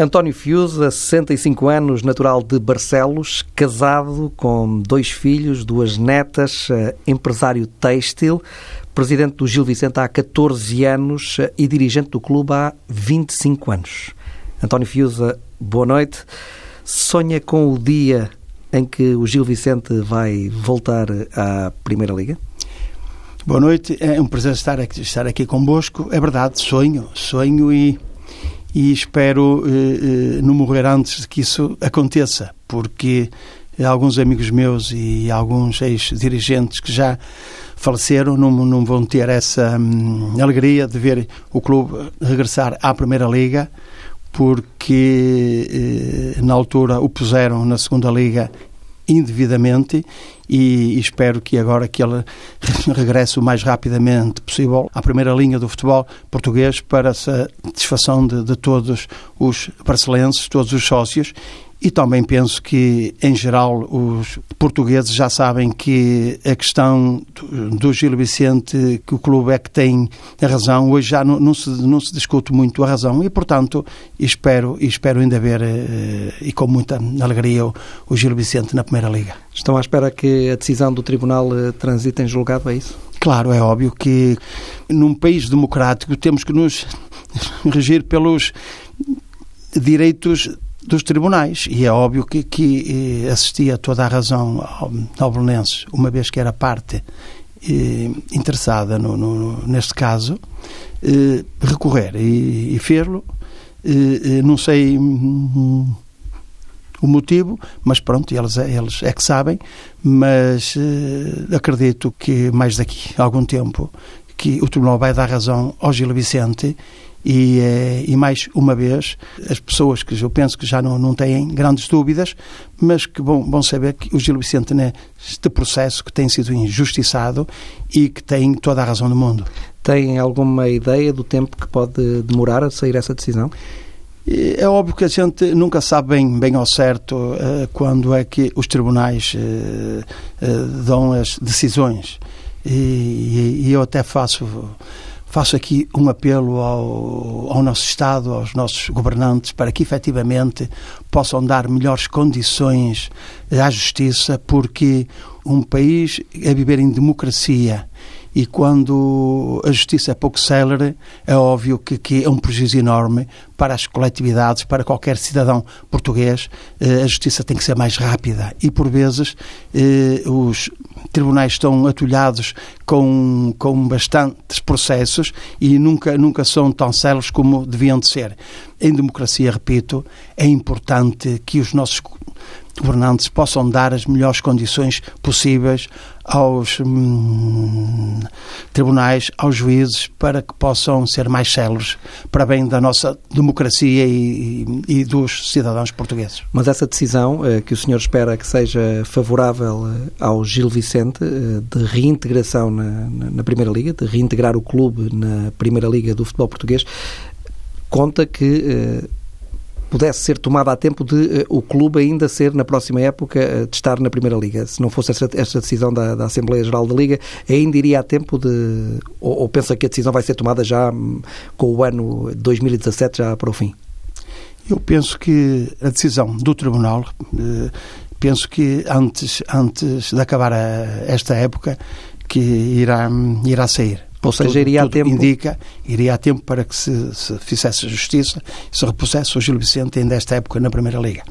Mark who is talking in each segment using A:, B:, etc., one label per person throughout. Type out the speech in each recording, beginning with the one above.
A: António Fiusa, 65 anos, natural de Barcelos, casado com dois filhos, duas netas, eh, empresário têxtil, presidente do Gil Vicente há 14 anos eh, e dirigente do clube há 25 anos. António Fiusa, boa noite. Sonha com o dia em que o Gil Vicente vai voltar à Primeira Liga?
B: Boa noite, é um prazer estar aqui, estar aqui convosco. É verdade, sonho, sonho e e espero eh, eh, não morrer antes de que isso aconteça, porque alguns amigos meus e alguns ex-dirigentes que já faleceram não, não vão ter essa hum, alegria de ver o clube regressar à Primeira Liga, porque eh, na altura o puseram na Segunda Liga indevidamente e espero que agora que ele regresse o mais rapidamente possível à primeira linha do futebol português para satisfação de, de todos os barcelenses, todos os sócios e também penso que, em geral, os portugueses já sabem que a questão do Gil Vicente, que o clube é que tem a razão, hoje já não, não, se, não se discute muito a razão e, portanto, espero, espero ainda ver, eh, e com muita alegria, o, o Gil Vicente na Primeira Liga.
A: Estão à espera que a decisão do Tribunal eh, transite em julgado, é isso?
B: Claro, é óbvio que num país democrático temos que nos regir pelos direitos dos tribunais. E é óbvio que, que eh, assistia toda a razão ao, ao uma vez que era parte eh, interessada no, no, neste caso, eh, recorrer e, e fê-lo. Eh, eh não sei hum, o motivo, mas pronto, eles, eles é que sabem, mas eh, acredito que mais daqui a algum tempo que o Tribunal vai dar razão ao Gil Vicente e, eh, e, mais uma vez, as pessoas que eu penso que já não, não têm grandes dúvidas, mas que vão, vão saber que o Gil Vicente, neste processo que tem sido injustiçado e que tem toda a razão do mundo.
A: Tem alguma ideia do tempo que pode demorar a sair essa decisão?
B: É óbvio que a gente nunca sabe bem, bem ao certo uh, quando é que os tribunais uh, uh, dão as decisões. E, e eu até faço faço aqui um apelo ao, ao, nosso Estado, aos nossos governantes, para que efetivamente possam dar melhores condições à justiça, porque um país a viver em democracia e quando a justiça é pouco célere, é óbvio que, que, é um prejuízo enorme para as coletividades, para qualquer cidadão português. Eh, a justiça tem que ser mais rápida e, por vezes, eh, os tribunais estão atulhados com, com bastantes processos e nunca, nunca são tão céleres como deviam de ser. Em democracia, repito, é importante que os nossos governantes possam dar as melhores condições possíveis aos hum, tribunais, aos juízes, para que possam ser mais céleres para bem da nossa democracia e, e, dos cidadãos portugueses.
A: Mas essa decisão eh, que o senhor espera que seja favorável eh, ao Gil Vicente eh, de reintegração na, na Primeira Liga, de reintegrar o clube na Primeira Liga do futebol português, conta que pudesse ser tomada a tempo de uh, o clube ainda ser, na próxima época, uh, de estar na Primeira Liga. Se não fosse esta, esta decisão da, da, Assembleia Geral da Liga, ainda iria a tempo de. Ou, ou pensa que a decisão vai ser tomada já um, com o ano 2017 já para o fim?
B: Eu penso que a decisão do Tribunal, uh, penso que antes, antes de acabar a, esta época, que irá, irá sair.
A: Ou seja, tudo, iria
B: tudo
A: a tempo.
B: Indica, iria a tempo para que se, se fizesse justiça e se repusesse o Gil Vicente ainda esta época na Primeira Liga.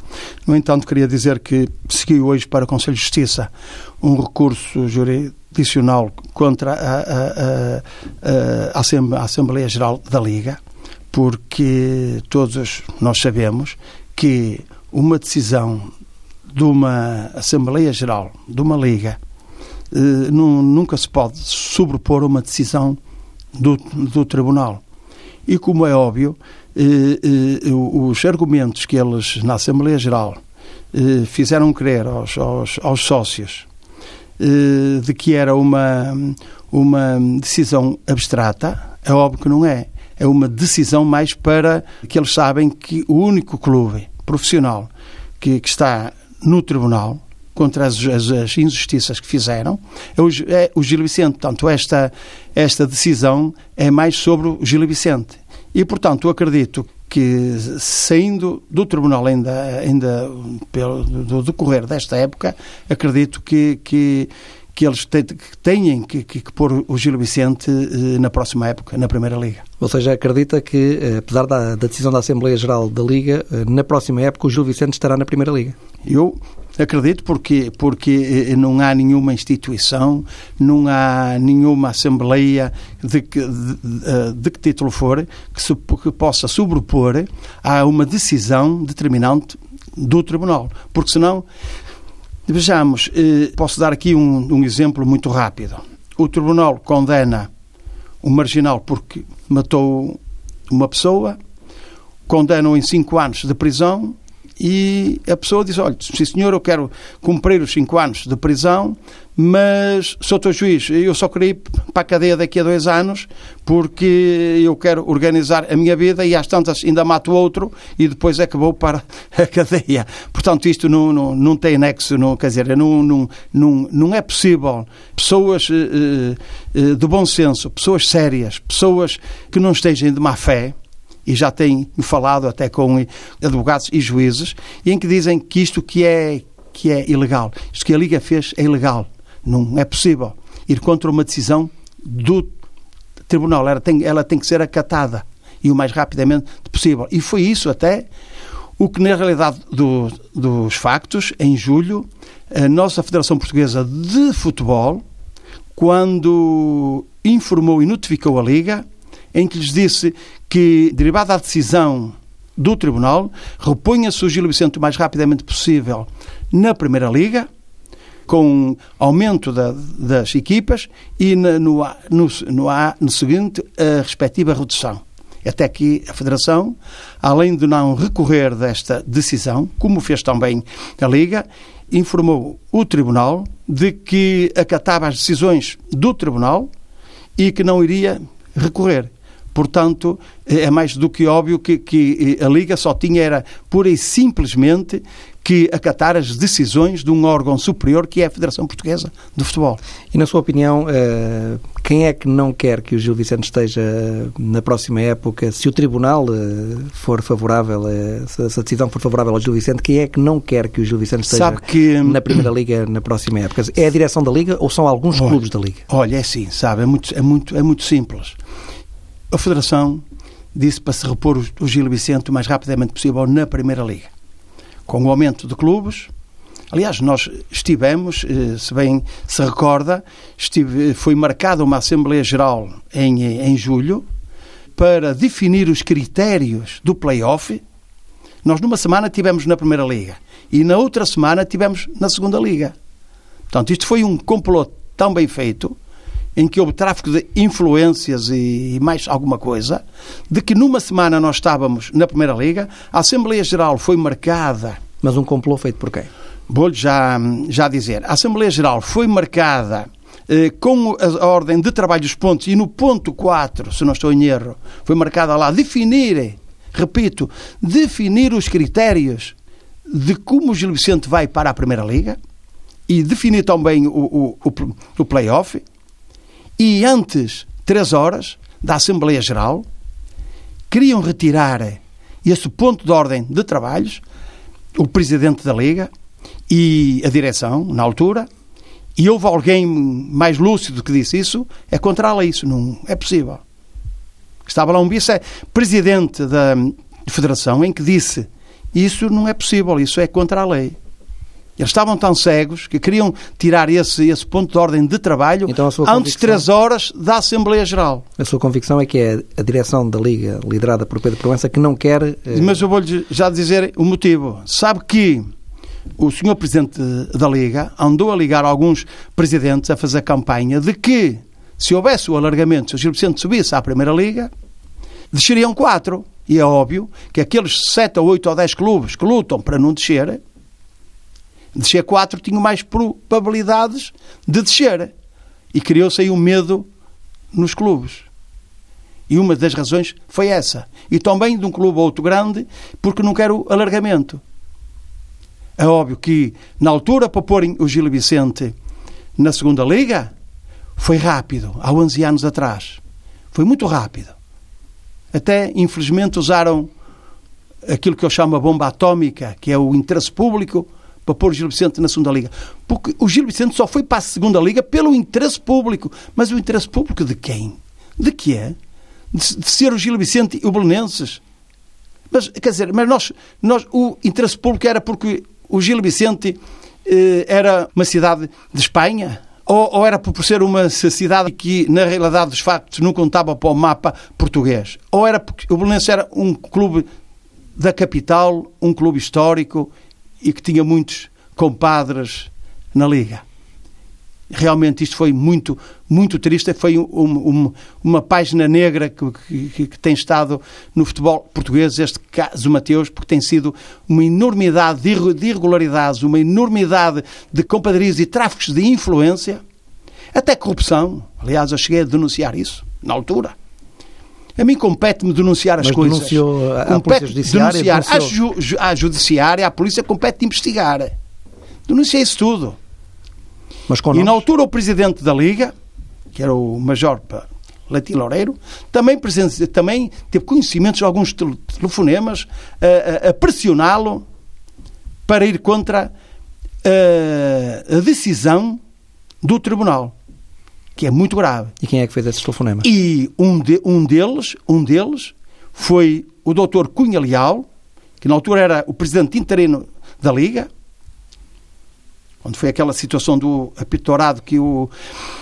B: No entanto, queria dizer que seguiu hoje para o Conselho de Justiça um recurso jurisdicional contra a, a, a, a Assembleia Geral da Liga, porque todos nós sabemos que uma decisão de uma Assembleia Geral, de uma Liga, eh, nunca se pode sobrepor uma decisão do, do Tribunal. E como é óbvio, eh, eh, os argumentos que eles, na Assembleia Geral, fizeram crer aos, aos, aos sócios de que era uma, uma decisão abstrata, é óbvio que não é. É uma decisão mais para que eles sabem que o único clube profissional que, que está no Tribunal contra as, as, as injustiças que fizeram, é o, é o Gil Vicente. Portanto, esta, esta decisão é mais sobre o Gil Vicente. E, portanto, eu acredito que saindo do tribunal ainda, ainda pelo do decorrer desta época, acredito que, que que eles têm que, que, que, pôr o Gil Vicente eh, na próxima época, na Primeira Liga.
A: Ou seja, acredita que, eh, apesar da, da, decisão da Assembleia Geral da Liga, eh, na próxima época o Gil Vicente estará na Primeira Liga?
B: Eu acredito porque, porque não há nenhuma instituição, não há nenhuma Assembleia, de que, de, de que título for, que, se, que possa sobrepor a uma decisão determinante do Tribunal. Porque senão Vejamos, eh, posso dar aqui um, um exemplo muito rápido. O Tribunal condena um marginal porque matou uma pessoa, condena-o em cinco anos de prisão e a pessoa diz: Olha, sim senhor, eu quero cumprir os cinco anos de prisão, mas sou teu juiz, eu só queria ir para a cadeia daqui a dois anos porque eu quero organizar a minha vida e às tantas ainda mato outro e depois é que vou para a cadeia. Portanto, isto não, não, não tem nexo, não, quer dizer, não, não, não, não é possível pessoas eh, eh, de bom senso, pessoas sérias, pessoas que não estejam de má fé, e já tenho falado até com advogados e juízes, em que dizem que isto que é, que é ilegal, isto que a Liga fez é ilegal. Não é possível ir contra uma decisão do tribunal. Ela tem, ela tem que ser acatada e o mais rapidamente possível. E foi isso até o que, na realidade do, dos factos, em julho, a nossa Federação Portuguesa de Futebol, quando informou e notificou a Liga, em que lhes disse que, derivada da decisão do Tribunal, reponha-se o Gil Vicente o mais rapidamente possível na Primeira Liga, com aumento da, das equipas e no, no, no, no seguinte a respectiva redução. Até que a Federação, além de não recorrer desta decisão, como fez também a Liga, informou o Tribunal de que acatava as decisões do Tribunal e que não iria recorrer. Portanto, é mais do que óbvio que, que a Liga só tinha era pura e simplesmente que acatar as decisões de um órgão superior que é a Federação Portuguesa de Futebol.
A: E na sua opinião, eh, quem é que não quer que o Gil Vicente esteja na próxima época? Se o Tribunal eh, for favorável, se a decisão for favorável ao Gil Vicente, quem é que não quer que o Gil Vicente esteja que... na Primeira Liga na próxima época? É a direção da Liga ou são alguns olha, clubes da Liga?
B: Olha, é assim, sabe, é muito, é muito, é muito simples. A Federação disse para se repor o Gil Vicente o mais rapidamente possível na Primeira Liga. Com o aumento de clubes, aliás, nós estivemos, eh, se bem se recorda, estive, foi marcada uma Assembleia Geral em, em julho para definir os critérios do play-off. Nós numa semana tivemos na Primeira Liga e na outra semana tivemos na Segunda Liga. Portanto, isto foi um complô tão bem feito em que houve tráfico de influências e mais alguma coisa, de que numa semana nós estávamos na Primeira Liga, a Assembleia Geral foi marcada.
A: Mas um complô feito por quem?
B: Vou-lhe já, já dizer. A Assembleia Geral foi marcada eh, com a, ordem de trabalho dos pontos e no ponto 4, se não estou em erro, foi marcada lá definir, repito, definir os critérios de como o Gil Vicente vai para a Primeira Liga e definir também o, o, o, o play-off e antes, três horas, da Assembleia Geral, queriam retirar esse ponto de ordem de trabalhos, o Presidente da Liga e a direção, na altura, e houve alguém mais lúcido que disse isso, é contra a lei, isso não é possível. Estava lá um vice-presidente da Federação em que disse isso não é possível, isso é contra a lei. Eles estavam tão cegos que queriam tirar esse, esse ponto de ordem de trabalho então, antes de três horas da Assembleia Geral.
A: A sua convicção é que é a direção da Liga, liderada por Pedro Proença, que não quer... Eh...
B: Mas eu vou-lhe já dizer o motivo. Sabe que o senhor Presidente da Liga andou a ligar alguns presidentes a fazer campanha de que, se houvesse o alargamento, se o Gil Vicente subisse à Primeira Liga, desceriam quatro. E é óbvio que aqueles sete ou oito ou dez clubes que lutam para não descer descer 4 tinham mais probabilidades de descer. E criou-se aí um medo nos clubes. E uma das razões foi essa. E também de um clube ou outro grande, porque não quero alargamento. É óbvio que, na altura, para porem o Gil Vicente na segunda Liga, foi rápido, há 11 anos atrás. Foi muito rápido. Até, infelizmente, usaram aquilo que eu chamo a bomba atómica, que é o interesse público, para pôr o Gil Vicente na segunda liga. Porque o Gil Vicente só foi para a segunda liga pelo interesse público. Mas o interesse público de quem? De que é? De, de ser o Gil Vicente e o Belenenses? Mas, quer dizer, mas nós, nós, o interesse público era porque o Gil Vicente eh, era uma cidade de Espanha? Ou, ou, era por ser uma cidade que, na realidade dos factos, não contava para o mapa português? Ou era porque o Belenenses era um clube da capital, um clube histórico e que tinha muitos compadres na Liga. Realmente isto foi muito, muito triste. Foi um, um, uma página negra que, que, que, tem estado no futebol português, este caso Mateus, porque tem sido uma enormidade de irregularidades, uma enormidade de compadrias e tráficos de influência, até corrupção. Aliás, eu cheguei a denunciar isso na altura. A mim compete-me denunciar as
A: Mas
B: coisas.
A: denunciou à
B: compete
A: Polícia Judiciária?
B: denunciar à,
A: denunciou-
B: ju, à Judiciária, à Polícia, compete investigar. Denunciei isso tudo.
A: Mas
B: E na altura o Presidente da Liga, que era o Major Leite Loureiro, também, presen- também teve conhecimentos de alguns tel- telefonemas a, a- a pressioná-lo para ir contra a, a decisão do Tribunal, que é muito grave.
A: E quem é que fez esses telefonemas?
B: E um, de- um deles, um deles foi o Dr. Cunha Leal, que na altura era o presidente interino da Liga, onde foi aquela situação do apitorado que o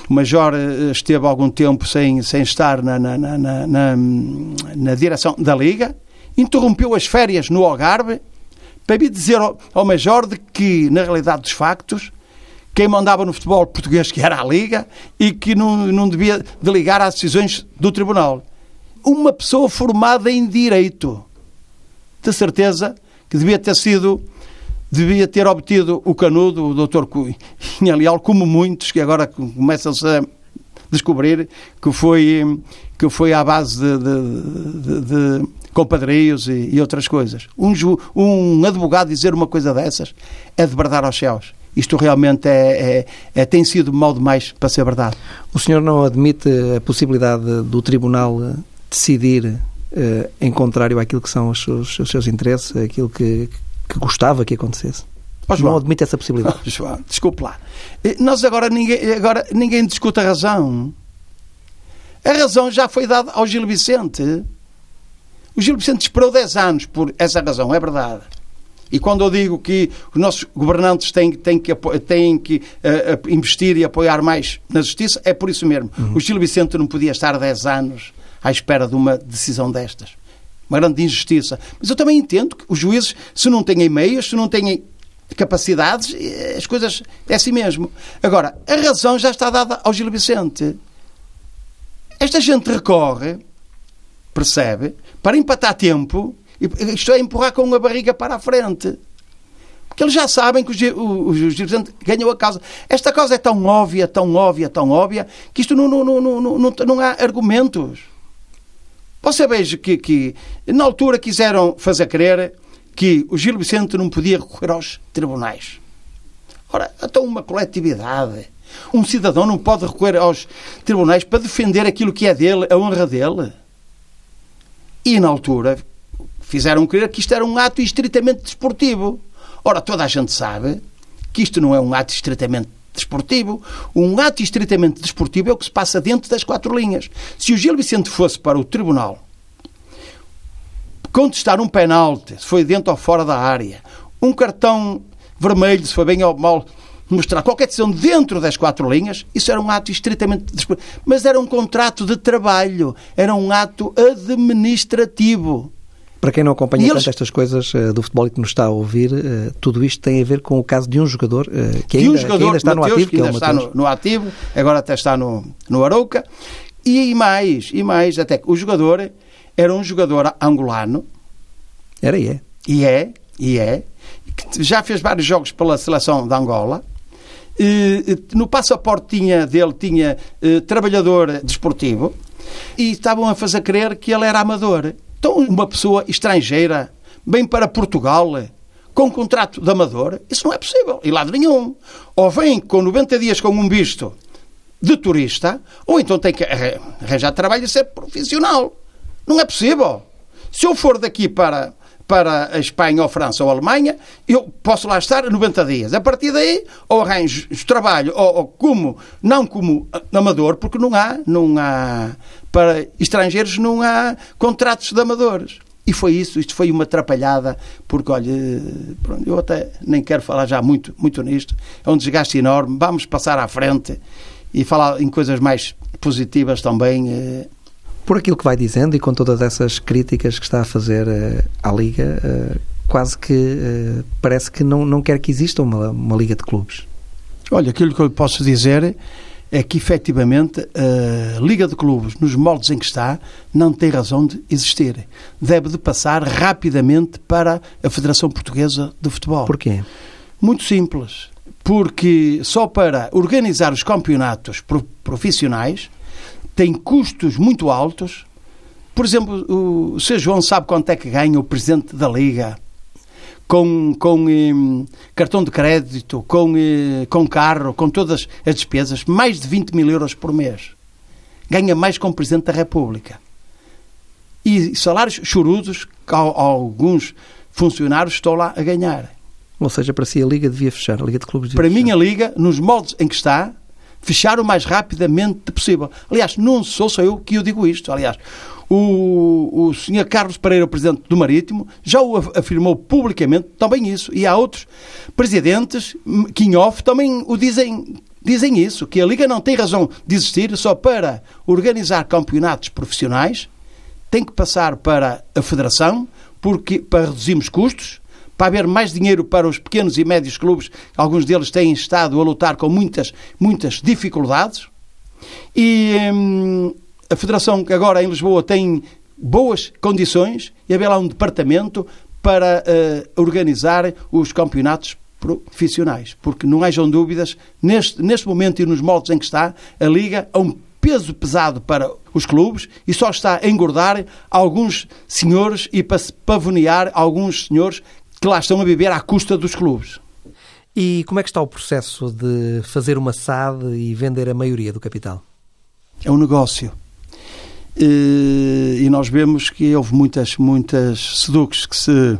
B: Major eh, esteve algum tempo sem, sem estar na, na, na, na, na- na direção da Liga, interrompeu as férias no Algarve para vir dizer ao, ao Major de que, na realidade dos factos, quem mandava no futebol português que era a Liga e que não, não devia delegar às decisões do Tribunal. Uma pessoa formada em Direito. De certeza que devia ter sido, devia ter obtido o canudo, o Dr. Cunha Leal, como muitos que agora começam-se a descobrir que foi, que foi à base de, de, de, de e, e outras coisas. Um, um advogado dizer uma coisa dessas é de bradar aos céus. Isto realmente é, é- é- tem sido mal demais para ser verdade.
A: O senhor não admite a possibilidade do Tribunal decidir eh, em contrário àquilo que são os seus, os seus interesses, aquilo que, que gostava que acontecesse?
B: Ó, João.
A: Não admite essa possibilidade?
B: Oh, João, desculpe lá. Eh, Nós agora ninguém, agora ninguém discute a razão. A razão já foi dada ao Gil Vicente. O Gil Vicente esperou 10 anos por essa razão, é verdade. E quando eu digo que os nossos governantes têm, têm que, têm que eh, investir e apoiar mais na justiça, é por isso mesmo. O Gil Vicente não podia estar 10 anos à espera de uma decisão destas. Uma grande injustiça. Mas eu também entendo que os juízes, se não têm meios, se não têm capacidades, eh, as coisas é assim mesmo. Agora, a razão já está dada ao Gil Vicente. Esta gente recorre, percebe, para empatar tempo, isto é, empurrar com a barriga para a frente. Porque eles já sabem que o Gil, Vicente ganhou a causa. Esta causa é tão óbvia, tão óbvia, tão óbvia, que isto não, não, não, não, não, não, não há argumentos. Você veja que, que na altura quiseram fazer crer que o Gil Vicente não podia recorrer aos tribunais. Ora, então uma coletividade, um cidadão não pode recorrer aos tribunais para defender aquilo que é dele, a honra dele. E na altura fizeram crer que isto era um ato estritamente desportivo. Ora, toda a gente sabe que isto não é um ato estritamente desportivo. Um ato estritamente desportivo é o que se passa dentro das quatro linhas. Se o Gil Vicente fosse para o tribunal contestar um penalti, se foi dentro ou fora da área, um cartão vermelho, se foi bem ou mal, mostrar qualquer decisão dentro das quatro linhas, isso era um ato estritamente. Mas era um contrato de trabalho, era um ato administrativo.
A: Para quem não acompanha
B: E
A: tanto
B: eles-
A: estas coisas eh, do futebol e que nos está a ouvir, eh, tudo isto tem a ver com o caso de um jogador que,
B: E
A: ainda,
B: um
A: que
B: jogador
A: ainda está no ativo,
B: que
A: que
B: ainda está no, no ativo, agora até está no, no Arouca. E mais, e mais, até que o jogador era um jogador angolano,
A: Era e é.
B: e é, e é, que já fez vários jogos pela seleção da Angola. E, e, no passaporte tinha, dele tinha eh, trabalhador desportivo e estavam a fazer crer que ele era amador. Então, uma pessoa estrangeira vem para Portugal com um contrato de amador, isso não é possível, em lado nenhum. Ou vem com 90 dias com um visto de turista, ou então tem que arran- arranjar trabalho e ser profissional. Não é possível. Se eu for daqui para, para a Espanha ou França ou Alemanha, eu posso lá estar 90 dias. A partir daí, ou arranjo trabalho, ou, ou como, não como amador, porque não há, não há, para estrangeiros não há contratos de amadores. E foi isso, isto foi uma atrapalhada, porque, olha, pronto, eu até nem quero falar já muito, muito nisto, é um desgaste enorme, vamos passar à frente e falar em coisas mais positivas também. Eh,
A: por aquilo que vai dizendo e com todas essas críticas que está a fazer uh, à Liga, uh, quase que uh, parece que não, não quer que exista uma, uma Liga de Clubes.
B: Olha, aquilo que eu posso dizer é que efetivamente a Liga de Clubes, nos moldes em que está, não tem razão de existir. Deve de passar rapidamente para a Federação Portuguesa de Futebol.
A: Porquê?
B: Muito simples. Porque só para organizar os campeonatos profissionais tem custos muito altos. Por exemplo, o Sr. João sabe quanto é que ganha o Presidente da Liga com, com cartão de crédito, com, com carro, com todas as despesas, mais de 20 mil euros por mês. Ganha mais com o Presidente da República. E salários chorudos que alguns funcionários estão lá a ganhar.
A: Ou seja, para si a Liga devia fechar, a Liga de Clubes
B: devia
A: Para
B: fechar. mim a Liga, nos moldes em que está, fechar o mais rapidamente possível. Aliás, não sou só eu que eu digo isto. Aliás, o, o Sr. Carlos Pereira, o Presidente do Marítimo, já o afirmou publicamente também isso. E há outros presidentes que em off também o dizem, dizem isso, que a Liga não tem razão de existir só para organizar campeonatos profissionais, tem que passar para a Federação, porque para reduzirmos custos, para haver mais dinheiro para os pequenos e médios clubes, alguns deles têm estado a lutar com muitas, muitas dificuldades. E hum, a Federação, que agora em Lisboa tem boas condições, e haver lá um departamento para uh, organizar os campeonatos profissionais. Porque não hajam dúvidas, neste, neste momento e nos moldes em que está, a Liga é um peso pesado para os clubes e só está a engordar alguns senhores e para se pavonear alguns senhores que lá estão a viver à custa dos clubes.
A: E como é que está o processo de fazer uma SAD e vender a maioria do capital?
B: É um negócio. E nós vemos que houve muitas, muitas seducs que se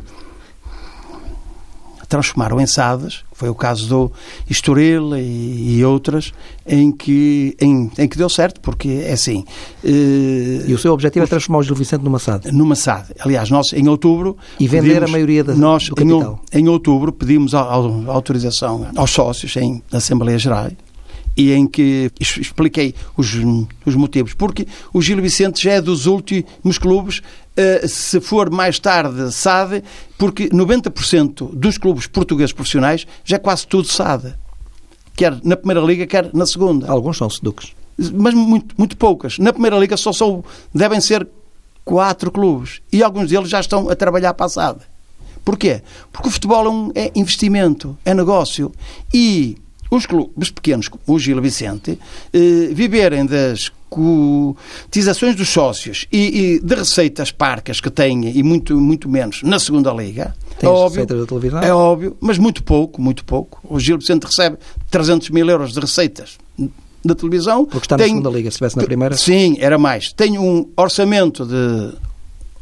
B: transformaram em SADs, foi o caso do Estoril e, e outras, em que, em, em, que deu certo, porque é assim.
A: Eh, e o seu objetivo os, é transformar o Gil Vicente numa SAD?
B: Numa SAD. Aliás, nós em outubro.
A: E vender pedimos, a maioria da,
B: nós,
A: do capital?
B: Em, em outubro pedimos a, a autorização aos sócios em Assembleia Geral e em que expliquei os, os motivos. Porque o Gil Vicente já é dos últimos clubes, uh, se for mais tarde SAD, porque 90% dos clubes portugueses profissionais já é quase tudo SAD. Quer na Primeira Liga, quer na Segunda.
A: Alguns são seducos.
B: Mas muito, muito poucas. Na Primeira Liga só são, devem ser quatro clubes. E alguns deles já estão a trabalhar para a SAD. Porquê? Porque o futebol é, um, é investimento, é negócio. E os clubes pequenos, como o Gil Vicente, eh, viverem das cotizações dos sócios e, e, de receitas parcas que têm, e muito, muito menos na segunda liga,
A: Tem é óbvio, da televisão?
B: é óbvio, mas muito pouco, muito pouco. O Gil Vicente recebe 300 mil euros de receitas da televisão.
A: Porque está na tem, segunda liga, se estivesse na primeira?
B: Sim, era mais. Tem um orçamento de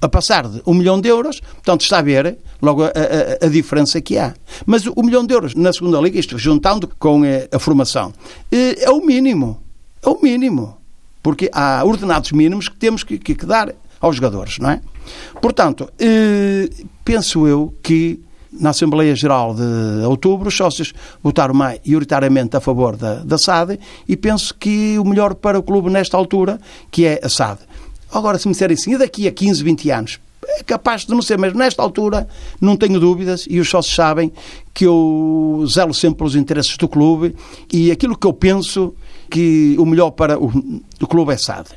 B: a passar de um milhão de euros, portanto está a ver logo a, a, a, diferença que há. Mas o milhão de euros na segunda liga, isto juntando com a, eh, a formação, eh, é o mínimo. É o mínimo. Porque há ordenados mínimos que temos que, que, que dar aos jogadores, não é? Portanto, eh, penso eu que na Assembleia Geral de outubro, os sócios votaram maioritariamente a favor da, da SAD e penso que o melhor para o clube nesta altura, que é a SAD. Agora, se me disserem assim, e daqui a 15, 20 anos? É capaz de não ser, mas nesta altura não tenho dúvidas e os sócios sabem que eu zelo sempre pelos interesses do clube e aquilo que eu penso que o melhor para o, o clube é SAD.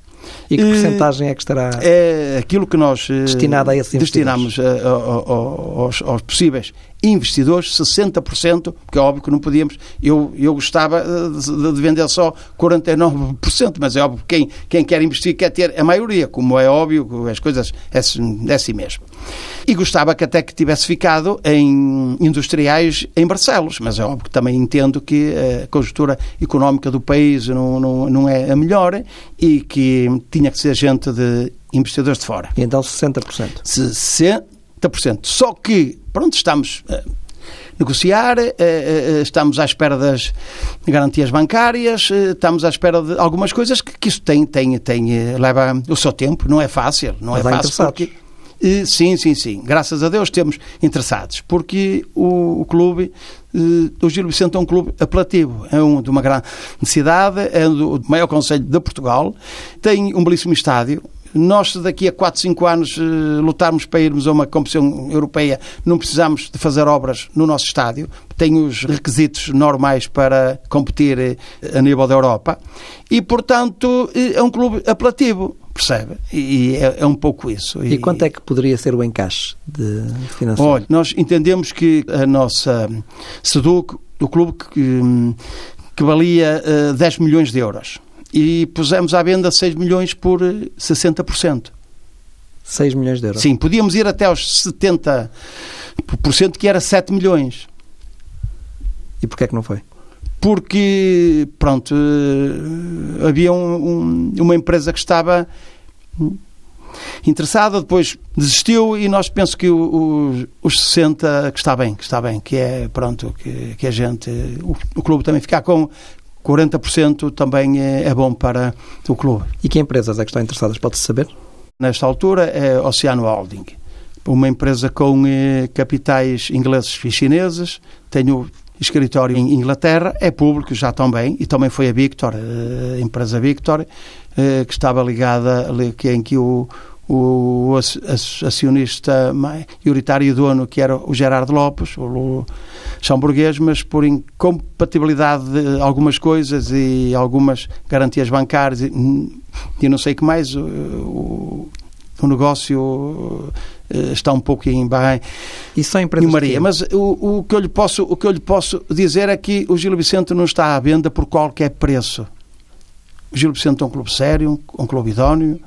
A: E que porcentagem é que estará
B: é aquilo que nós
A: eh, destinado a esses
B: destinamos a, aos, aos, possíveis investidores 60%, porque é óbvio que não podíamos, eu, eu gostava de, de vender só 49%, mas é óbvio que quem, quem quer investir quer ter a maioria, como é óbvio, as coisas é, é assim mesmo. E gostava que até que tivesse ficado em industriais em Barcelos, mas é óbvio que também entendo que a conjuntura económica do país não, não, não é a melhor e que tinha que ser gente de investidores de fora.
A: E então 60%?
B: Se, se, 30%. Só que, pronto, estamos a negociar, eh, eh, estamos à espera das garantias bancárias, eh, estamos à espera de algumas coisas que, que isso tem, tem, tem, leva o seu tempo, não é fácil, não é fácil porque Sim, sim, sim. Graças a Deus temos interessados, porque o, o clube, o Gil Vicente é um clube apelativo, é um de uma grande cidade, é do maior conselho de Portugal, tem um belíssimo estádio, nós, daqui a 4, 5 anos, eh, lutarmos para irmos a uma competição europeia, não precisamos de fazer obras no nosso estádio, tem os requisitos normais para competir eh, a nível da Europa e, portanto, eh, é um clube apelativo percebe? E é, é, um pouco isso.
A: E, e quanto é que poderia ser o encaixe de financeiro?
B: Olha, nós entendemos que a nossa SEDUC, o clube que, que valia uh, 10 milhões de euros e pusemos à venda 6 milhões por 60%.
A: 6 milhões de euros?
B: Sim, podíamos ir até aos 70%, que era 7 milhões.
A: E porquê é que não foi?
B: Porque, pronto, eh, havia um, um, uma empresa que estava interessada, depois desistiu e nós penso que o, o, os 60 que está bem, que está bem, que é pronto, que, que a gente, o, o clube também ficar com 40% também é, é, bom para o clube.
A: E que empresas é que estão interessadas? Pode-se saber?
B: Nesta altura é Oceano Holding, uma empresa com eh, capitais ingleses e chineses, tenho escritório em Inglaterra, é público já também, e também foi a Victor, eh, a empresa Victor, eh, que estava ligada, que, em que o, o acionista maioritário e dono, que era o Gerardo Lopes, o São Burguês, mas por incompatibilidade de algumas coisas e algumas garantias bancárias e, não sei o que mais, o, o negócio eh, está um pouco em bem
A: e são empresas
B: Maria, mas o, o, que eu lhe posso o que eu lhe posso dizer é que o Gil Vicente não está à venda por qualquer preço. O Gil Vicente é um clube sério um clube idóneo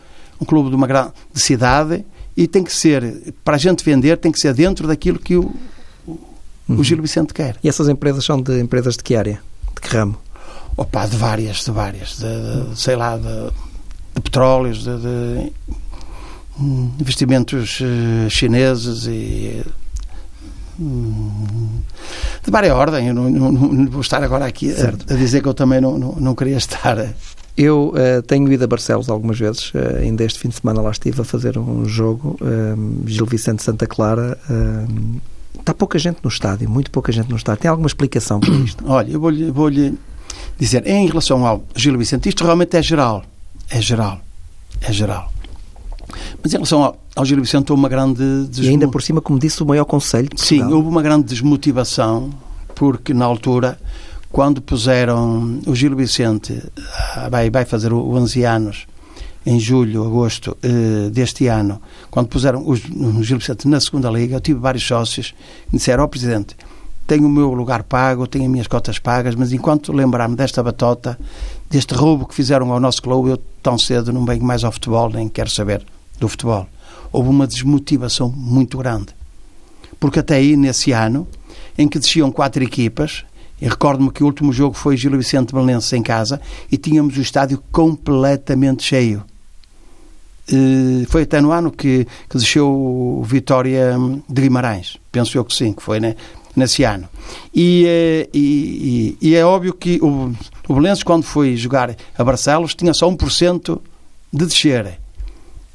B: um clube de uma grande cidade e tem que ser, para a gente vender, tem que ser dentro daquilo que o, o, uhum. o Gil Vicente quer.
A: E essas empresas são de empresas de que área? De que ramo?
B: Opa, de várias, de várias, de, de sei lá, de, de petróleos, de, de, investimentos uh, chineses e hum, de várias ordem. Eu não, não, não, vou estar agora aqui a, a, dizer que eu também não, não, não queria estar
A: eu uh, tenho ido a Barcelos algumas vezes, uh, ainda este fim de semana lá estive a fazer um jogo, uh, Gil Vicente Santa Clara. está pouca gente no estádio, muito pouca gente no estádio. Tem alguma explicação para isto?
B: Olha, eu vou-lhe vou dizer, em relação ao Gil Vicente, isto realmente é geral. É geral. É geral. Mas em relação ao, ao Gil Vicente, houve uma grande.
A: Desmo... E ainda por cima, como disse, o maior conselho
B: Sim, houve uma grande desmotivação, porque na altura quando puseram o Gil Vicente, ah, vai, vai fazer 11 anos, em julho, agosto eh, deste ano, quando puseram o, o Gil Vicente na segunda liga, eu tive vários sócios que disseram, ó oh, Presidente, tenho o meu lugar pago, tenho as minhas cotas pagas, mas enquanto lembrar-me desta batota, deste roubo que fizeram ao nosso clube, eu tão cedo não venho mais ao futebol, nem quero saber do futebol. Houve uma desmotivação muito grande. Porque até aí, nesse ano, em que desciam quatro equipas, eu recordo-me que o último jogo foi Gil Vicente Belenenses em casa e tínhamos o estádio completamente cheio. Foi até no ano que, que desceu o Vitória de Guimarães. Penso eu que sim, que foi né, nesse ano. E, uh, e, e, e, é óbvio que o, o quando foi jogar a Barcelos, tinha só 1% de descer.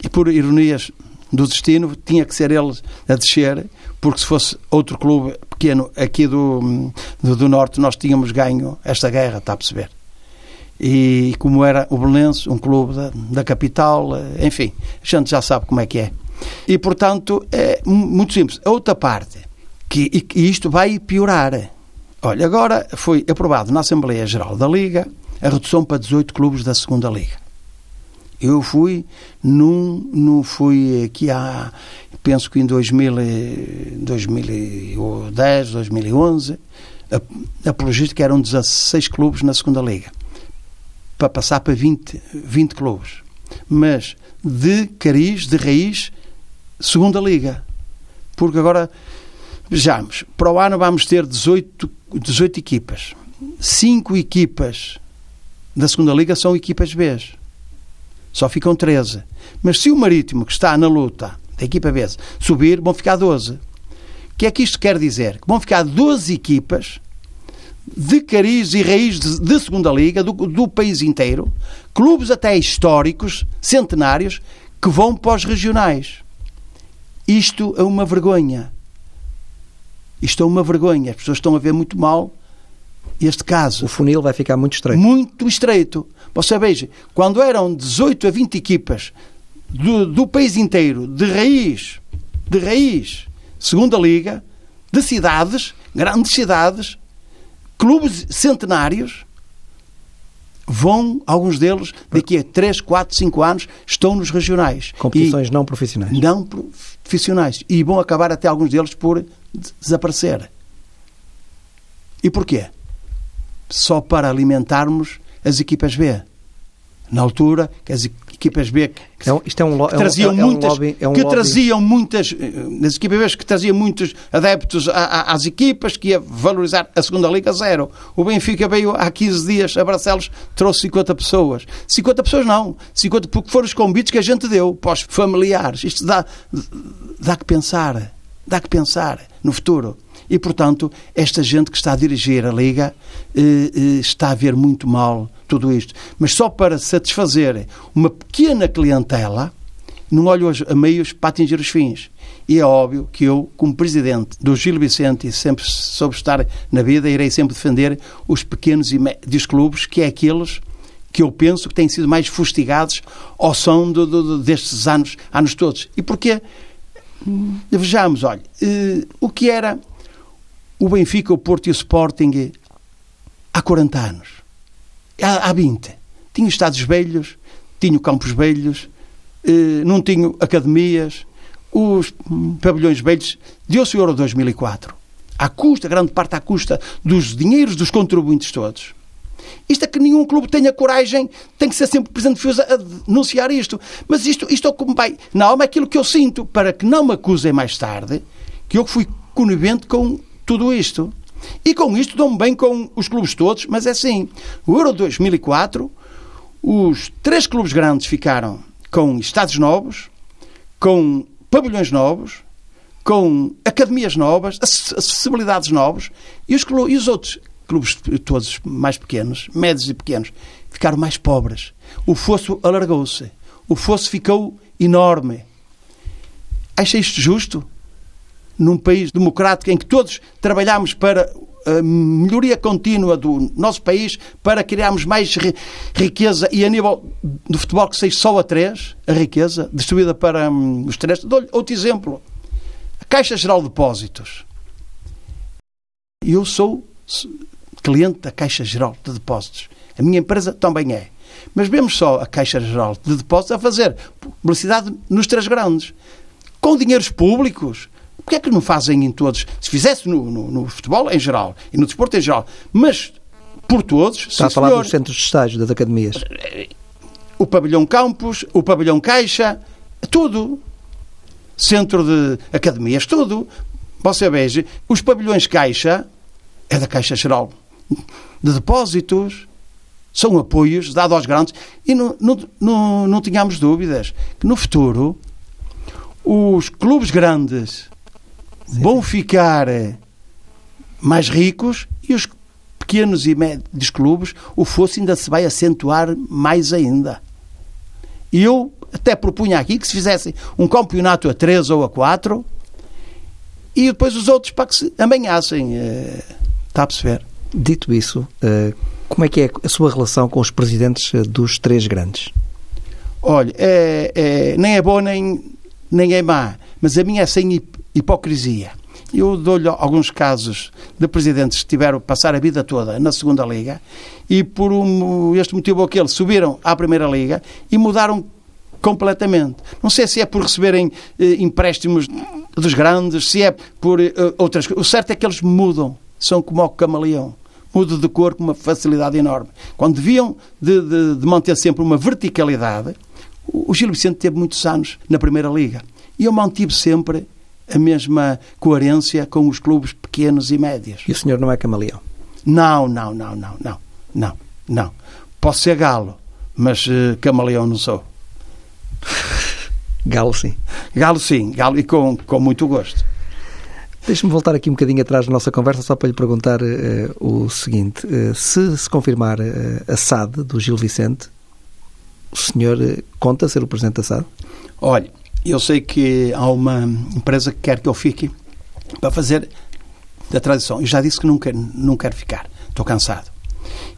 B: E por ironias do destino, tinha que ser ele a descer, porque se fosse outro clube pequeno aqui do, do, do Norte, nós tínhamos ganho esta guerra, está a perceber? E como era o Belenense, um clube da, da capital, enfim, a gente já sabe como é que é. E, portanto, é muito simples. A outra parte, que, e isto vai piorar. Olha, agora foi aprovado na Assembleia Geral da Liga a redução para 18 clubes da segunda Liga. Eu fui num, num fui aqui há, penso que em 2000, 2010, 2011, a, a logística eram 16 clubes na segunda liga, para passar para 20, 20 clubes. Mas de cariz, de raiz, segunda liga. Porque agora, vejamos, para o ano vamos ter 18, 18 equipas. Cinco equipas da segunda liga são equipas B só ficam 13. Mas se o Marítimo, que está na luta da equipa B, subir, vão ficar 12. O que é que isto quer dizer? Que vão ficar 12 equipas de cariz e raiz de, de segunda liga do, do, país inteiro, clubes até históricos, centenários, que vão para os regionais. Isto é uma vergonha. Isto é uma vergonha. As pessoas estão a ver muito mal este caso.
A: O funil vai ficar muito estreito.
B: Muito estreito. Você veja, quando eram 18 a 20 equipas do, do país inteiro, de raiz, de raiz, segunda liga, de cidades, grandes cidades, clubes centenários, vão, alguns deles, daqui a 3, 4, 5 anos, estão nos regionais.
A: Competições e não profissionais.
B: Não profissionais. E vão acabar até alguns deles por desaparecer. E porquê? Só para alimentarmos as equipas B. Na altura, que as equipas B que,
A: é isto é um,
B: que traziam é um, muitas, lobby, é um que lobby. traziam muitas nas equipas B que traziam muitos adeptos a, a, às equipas que ia valorizar a segunda liga zero. O Benfica veio há 15 dias a Barcelos, trouxe 50 pessoas. 50 pessoas não, 50 porque foram os convites que a gente deu para os familiares. Isto dá dá que pensar, dá que pensar no futuro. E, portanto, esta gente que está a dirigir a Liga eh, eh, está a ver muito mal tudo isto. Mas só para satisfazer uma pequena clientela, não olho a meios para atingir os fins. E é óbvio que eu, como presidente do Gil Vicente, sempre soube estar na vida, irei sempre defender os pequenos e médios clubes, que é aqueles que eu penso que têm sido mais fustigados ao som do, do, destes anos, anos todos. E porquê? Vejamos, olha, eh, o que era o Benfica, o Porto e o Sporting há 40 anos, há, há 20. Tinha estados velhos, tinha campos velhos, eh, não tinha academias, os pavilhões velhos, deu-se o Euro 2004. À custa, grande parte à custa dos dinheiros dos contribuintes todos. Isto é que nenhum clube tenha coragem, tem que ser sempre presente de a denunciar isto. Mas isto, isto é como vai na alma aquilo que eu sinto, para que não me acusem mais tarde que eu fui conivente com tudo isto. E com isto dou-me bem com os clubes todos, mas é assim. O Euro 2004, os três clubes grandes ficaram com estados novos, com pavilhões novos, com academias novas, acessibilidades novas, e os, e os outros clubes todos mais pequenos, médios e pequenos, ficaram mais pobres. O fosso alargou-se. O fosso ficou enorme. Acha isto justo? Num país democrático em que todos trabalhamos para a melhoria contínua do nosso país para criarmos mais riqueza e a nível do futebol que seja só a três, a riqueza distribuída para hum, os três. Dou outro exemplo. A Caixa Geral de Depósitos. Eu sou cliente da Caixa Geral de Depósitos. A minha empresa também é. Mas vemos só a Caixa Geral de Depósitos a fazer publicidade nos três grandes. Com dinheiros públicos. Porquê é que não fazem em todos? Se fizesse no, no, no futebol em geral e no desporto em geral, mas por todos.
A: Está a falar senhor, dos centros de estágio das academias.
B: O pavilhão Campos, o pavilhão Caixa, tudo. Centro de academias, tudo. Você veja, os pavilhões Caixa é da Caixa Geral de depósitos, são apoios dados aos grandes e não, não, não, não tínhamos dúvidas que no futuro os clubes grandes sim, vão sim. ficar eh, mais ricos e os pequenos e médios clubes, o fosse ainda se vai acentuar mais ainda. E eu até propunha aqui que se fizesse um campeonato a 3 ou a 4 e depois os outros para que se amanhassem. Eh, está a perceber?
A: Dito isso, eh, como é que é a sua relação com os presidentes dos três grandes?
B: Olha, é, é, nem é boa nem, nem é má, mas a minha é sem hipocrisia. Eu dou-lhe alguns casos de presidentes que tiveram passar a vida toda na segunda liga e por um, este motivo ou aquele subiram à primeira liga e mudaram completamente. Não sei se é por receberem eh, empréstimos dos grandes, se é por eh, outras coisas. O certo é que eles mudam são como o camaleão. Muda de cor com uma facilidade enorme. Quando deviam de, de, de manter sempre uma verticalidade, o Gil Vicente teve muitos anos na Primeira Liga. E eu mantive sempre a mesma coerência com os clubes pequenos e médios.
A: E o senhor não é camaleão?
B: Não, não, não, não, não, não, não. Posso ser galo, mas uh, camaleão não sou.
A: Galo sim.
B: Galo sim, Galo e com, com muito gosto.
A: Deixe-me voltar aqui um bocadinho atrás da nossa conversa só para lhe perguntar uh, o seguinte. Uh, se se confirmar uh, a SAD do Gil Vicente, o senhor conta ser o Presidente da SAD?
B: Olha, eu sei que há uma empresa que quer que eu fique para fazer da tradição. Eu já disse que não quero, não quero ficar. Estou cansado.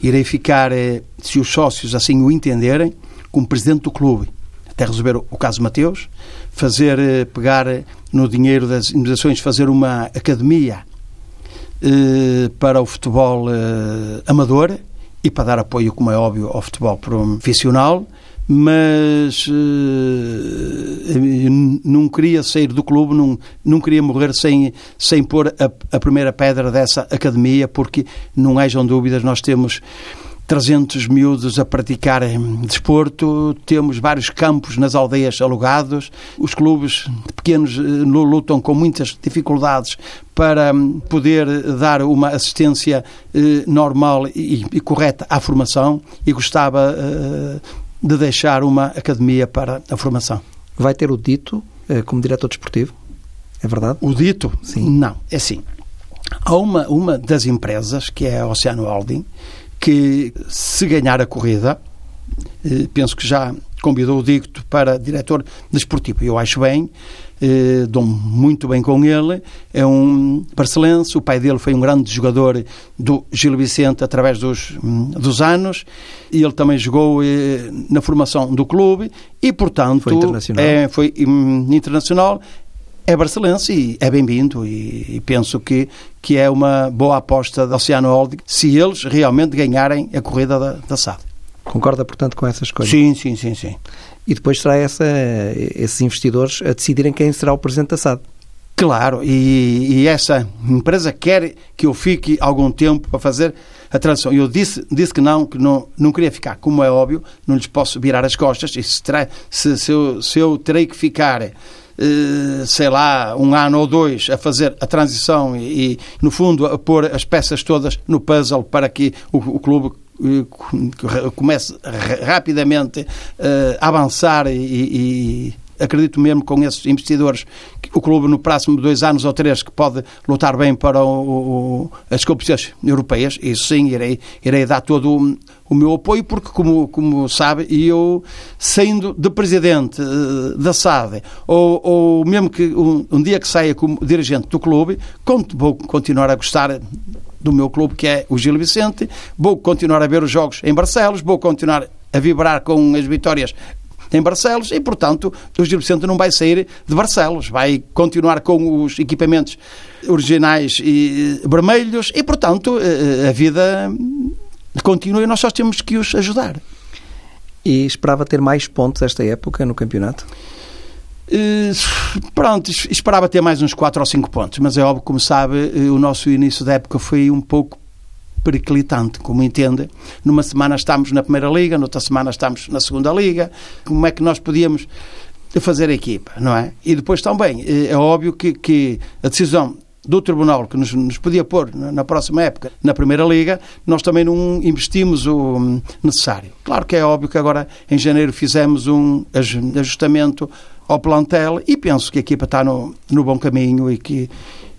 B: Irei ficar, se os sócios assim o entenderem, como Presidente do clube até resolver o caso Mateus, fazer, eh, pegar eh, no dinheiro das indemnizações, fazer uma academia eh, para o futebol eh, amador e para dar apoio, como é óbvio, ao futebol profissional, mas eh, não queria sair do clube, não, não queria morrer sem, sem pôr a, a primeira pedra dessa academia, porque não hajam dúvidas, nós temos 300 miúdos a praticar desporto, temos vários campos nas aldeias alugados, os clubes pequenos eh, lutam com muitas dificuldades para hum, poder dar uma assistência eh, normal e, correta à formação e gostava eh, de deixar uma academia para a formação.
A: Vai ter o dito como diretor desportivo? É verdade?
B: O dito? Sim. Não, é assim. Há uma, uma das empresas, que é a Oceano Holding, que se ganhar a corrida, eh, penso que já convidou o Dicto para diretor desportivo. Eu acho bem, eh, dou muito bem com ele. É um parcelense, o pai dele foi um grande jogador do Gil Vicente através dos, hum, dos anos e ele também jogou eh, na formação do clube e, portanto,
A: foi internacional.
B: É, foi hum, internacional é barcelense e é bem-vindo e, e, penso que, que é uma boa aposta da Oceano Holding se eles realmente ganharem a corrida da, da SAD.
A: Concorda, portanto, com essa escolha?
B: Sim, sim, sim, sim.
A: E depois será essa, esses investidores a decidirem quem será o presidente da SAD.
B: Claro, e, e, essa empresa quer que eu fique algum tempo para fazer a transição. Eu disse, disse que não, que não, não queria ficar. Como é óbvio, não lhes posso virar as costas. E se, terá, se, se, eu, se eu terei que ficar eh, sei lá, um ano ou dois a fazer a transição e, e, no fundo, a pôr as peças todas no puzzle para que o, o clube comece rapidamente eh, a avançar e, e acredito mesmo com esses investidores que o clube no próximo dois anos ou três que pode lutar bem para o, o, as competições europeias, isso sim, irei, irei dar todo o, meu apoio, porque como, como sabe, eu saindo de presidente uh, da SAD, ou, ou mesmo que um, um, dia que saia como dirigente do clube, vou continuar a gostar do meu clube, que é o Gil Vicente, vou continuar a ver os jogos em Barcelos, vou continuar a vibrar com as vitórias em Barcelos e, portanto, o Gil Vicente não vai sair de Barcelos, vai continuar com os equipamentos originais e vermelhos e, portanto, eh, eh, a vida continua e nós só temos que os ajudar.
A: E esperava ter mais pontos esta época no campeonato?
B: Uh, pronto, esperava ter mais uns 4 ou 5 pontos, mas é óbvio, como sabe, o nosso início da época foi um pouco periclitante, como entende. Numa semana estamos na Primeira Liga, noutra semana estamos na Segunda Liga. Como é que nós podíamos fazer a equipa, não é? E depois também, eh, é óbvio que, que a decisão do Tribunal que nos, nos, podia pôr na próxima época na Primeira Liga, nós também não investimos o hum, necessário. Claro que é óbvio que agora em janeiro fizemos um ajustamento ao plantel e penso que a equipa está no, no bom caminho e que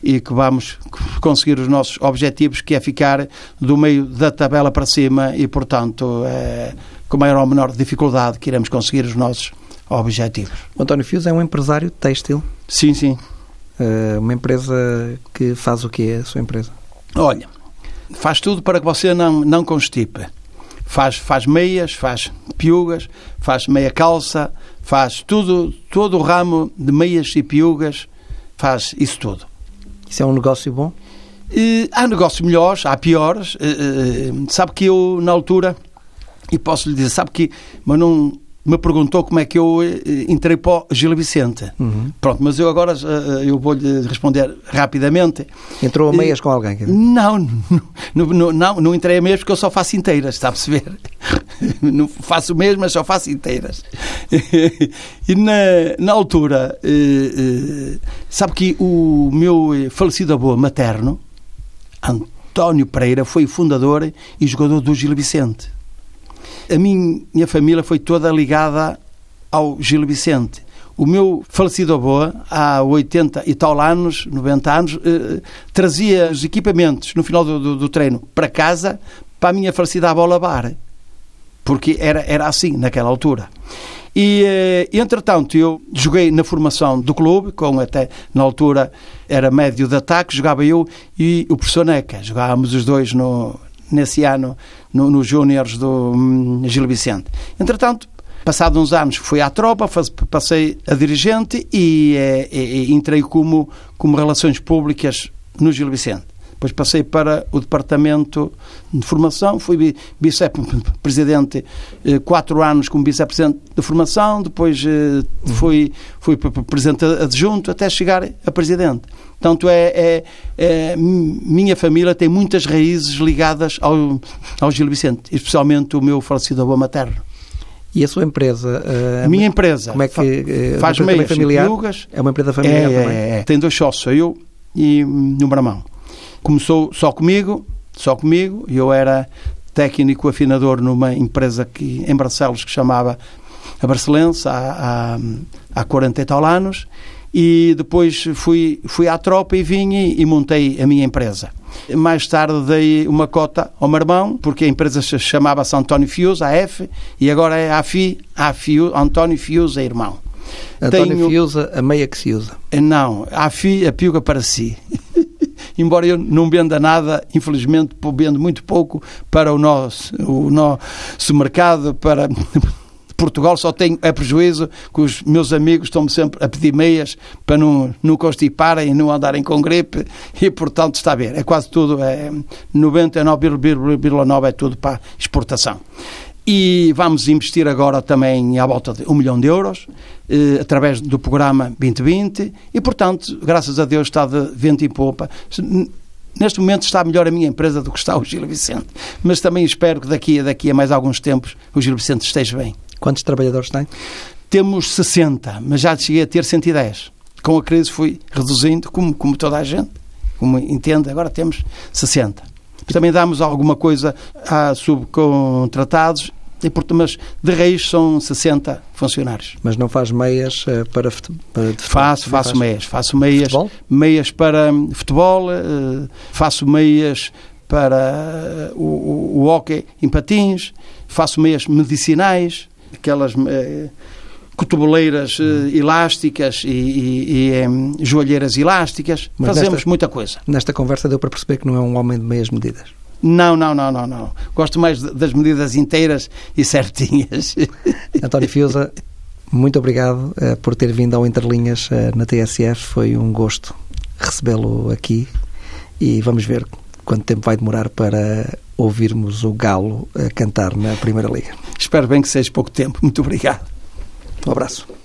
B: e que vamos conseguir os nossos objetivos, que é ficar do meio da tabela para cima e, portanto, é, com maior ou menor dificuldade que iremos conseguir os nossos objetivos.
A: O António Fios é um empresário têxtil?
B: Sim, sim.
A: Uh, uma empresa que faz o que é a sua empresa?
B: Olha, faz tudo para que você não, não constipe. Faz, faz meias, faz piugas, faz meia calça, faz tudo, todo o ramo de meias e piugas, faz isso tudo.
A: Isso é um negócio bom?
B: Uh, há negócios melhores, há piores. Uh, sabe que eu, na altura, e posso lhe dizer, sabe que, mas não me perguntou como é que eu entrei para o Gil Vicente. Uhum. Pronto, mas eu agora eu vou-lhe responder rapidamente.
A: Entrou a meias com alguém?
B: Não, não, não, não, não entrei a meias porque eu só faço inteiras, está a perceber? Não faço mesmo, mas só faço inteiras. E na, na altura, sabe que o meu falecido avô materno, António Pereira, foi fundador e jogador do Gil Vicente a minha família foi toda ligada ao Gil Vicente. o meu falecido avô, há 80 e tal anos, 90 anos, eh, trazia os equipamentos no final do, do, do, treino para casa para a minha falecida avó lavar. Porque era, era assim naquela altura. E, eh, entretanto, eu joguei na formação do clube, com até, na altura, era médio de ataque, jogava eu e o professor Neca. Jogávamos os dois no, nesse ano nos no Júniores do hum, Gil Vicente. Entretanto, Passado uns anos fui à tropa, passei a dirigente e, e, e entrei como, como Relações Públicas no Gil Vicente. Depois passei para o Departamento de Formação, fui vice-presidente eh, quatro anos como vice-presidente de Formação, depois eh, fui, fui presidente adjunto até chegar a presidente. Portanto, é, é, é, minha família tem muitas raízes ligadas ao, ao Gil Vicente, especialmente o meu falecido avô materno.
A: E a sua empresa?
B: A minha empresa.
A: Como é que
B: faz meias
A: familiar?
B: Piugas,
A: é uma empresa familiar
B: é,
A: também?
B: É, é. Tem dois sócios, eu e no Bramão. Começou só comigo, só comigo. Eu era técnico afinador numa empresa que, em Barcelos que chamava a Barcelense há, há, há 40 e tal anos e depois fui, fui à tropa e vim e, e, montei a minha empresa. Mais tarde dei uma cota ao meu irmão, porque a empresa chamava-se António Fius, AF, e agora é AFI, AFI António Fius é irmão.
A: António Tenho... Fiusa, a meia que se usa.
B: Não, AFI, a piuga para si. embora eu não venda nada, infelizmente vendo muito pouco para o nosso, o nosso mercado, para Portugal só tenho é prejuízo que os meus amigos estão-me sempre a pedir meias para não, não constiparem não andarem com gripe e, portanto, está a ver. É quase tudo, é 99,9% é tudo para exportação. E vamos investir agora também à volta de um milhão de euros, eh, através do programa 2020, e, portanto, graças a Deus está de vento em popa. Neste momento está melhor a minha empresa do que está o Gil Vicente, mas também espero que daqui a, daqui a mais alguns tempos o Gil Vicente esteja bem.
A: Quantos trabalhadores tem?
B: Temos 60, mas já cheguei a ter 110. Com a crise fui reduzindo, como, como toda a gente, como entende, agora temos 60. Também damos alguma coisa a subcontratados e, mas de raiz são 60 funcionários.
A: Mas não faz meias eh, para, para
B: Faço, faço faz? meias. Faço meias, futebol? meias para hum, futebol, eh, faço meias para o, o, o hockey em patins, faço meias medicinais, aquelas eh, cotoveleiras eh, elásticas e, e, e eh, joalheiras elásticas. Mas Fazemos nesta, muita coisa.
A: Nesta conversa deu para perceber que não é um homem de meias medidas.
B: Não, não, não, não, não. Gosto mais das medidas inteiras e certinhas.
A: António Fiusa, muito obrigado uh, por ter vindo ao Interlinhas uh, na TSF. Foi um gosto recebê-lo aqui e vamos ver quanto tempo vai demorar para ouvirmos o Galo a cantar na Primeira Liga.
B: Espero bem que seja pouco tempo. Muito obrigado.
A: Um abraço.